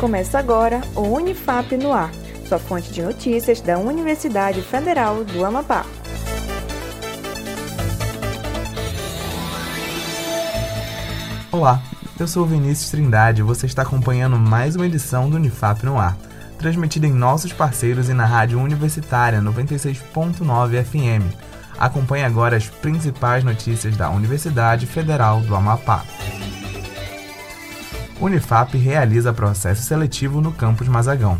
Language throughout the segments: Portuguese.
Começa agora o Unifap no Ar, sua fonte de notícias da Universidade Federal do Amapá. Olá, eu sou Vinícius Trindade e você está acompanhando mais uma edição do Unifap no Ar, transmitida em nossos parceiros e na rádio universitária 96.9 FM. Acompanhe agora as principais notícias da Universidade Federal do Amapá. Unifap realiza processo seletivo no campus Mazagão.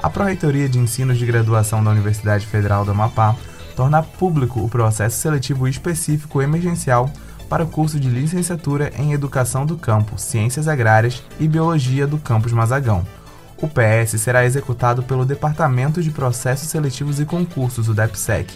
A Pró-Reitoria de Ensino de Graduação da Universidade Federal do Amapá torna público o processo seletivo específico emergencial para o curso de licenciatura em Educação do Campo, Ciências Agrárias e Biologia do campus Mazagão. O PS será executado pelo Departamento de Processos Seletivos e Concursos, o DEPSEC,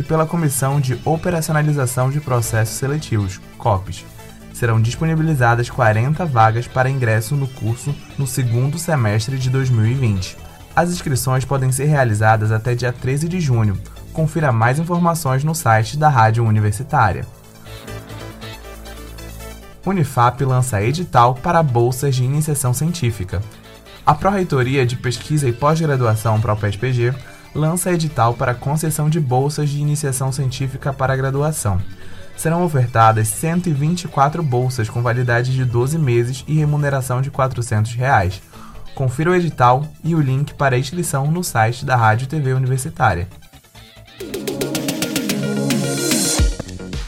e pela Comissão de Operacionalização de Processos Seletivos, COPES serão disponibilizadas 40 vagas para ingresso no curso no segundo semestre de 2020. As inscrições podem ser realizadas até dia 13 de junho. Confira mais informações no site da Rádio Universitária. Unifap lança edital para bolsas de iniciação científica. A Pró-Reitoria de Pesquisa e Pós-Graduação ProPESPG lança edital para concessão de bolsas de iniciação científica para graduação serão ofertadas 124 bolsas com validade de 12 meses e remuneração de 400 reais. Confira o edital e o link para a inscrição no site da Rádio TV Universitária.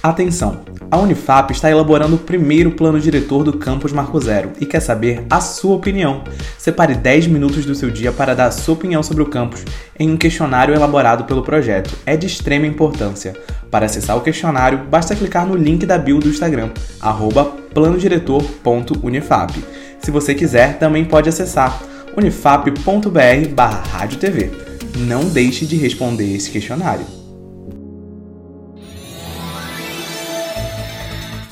Atenção! A Unifap está elaborando o primeiro plano diretor do campus Marco Zero e quer saber a sua opinião. Separe 10 minutos do seu dia para dar a sua opinião sobre o campus em um questionário elaborado pelo projeto. É de extrema importância. Para acessar o questionário, basta clicar no link da bio do Instagram, planodiretor.unifap. Se você quiser, também pode acessar unifap.br barra Não deixe de responder esse questionário.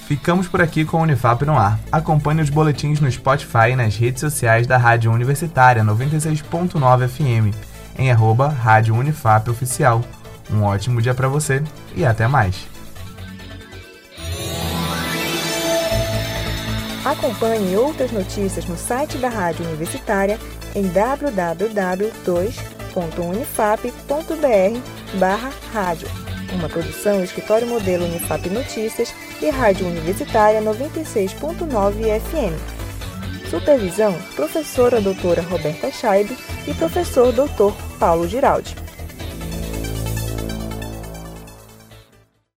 Ficamos por aqui com o Unifap no ar. Acompanhe os boletins no Spotify e nas redes sociais da Rádio Universitária 96.9 FM, em arroba Rádio Unifap Oficial. Um ótimo dia para você e até mais. Acompanhe outras notícias no site da Rádio Universitária em www.unifap.br/rádio uma produção Escritório Modelo Unifap Notícias e Rádio Universitária 96.9 FM. Supervisão, professora doutora Roberta Scheibe e professor doutor Paulo Giraldi.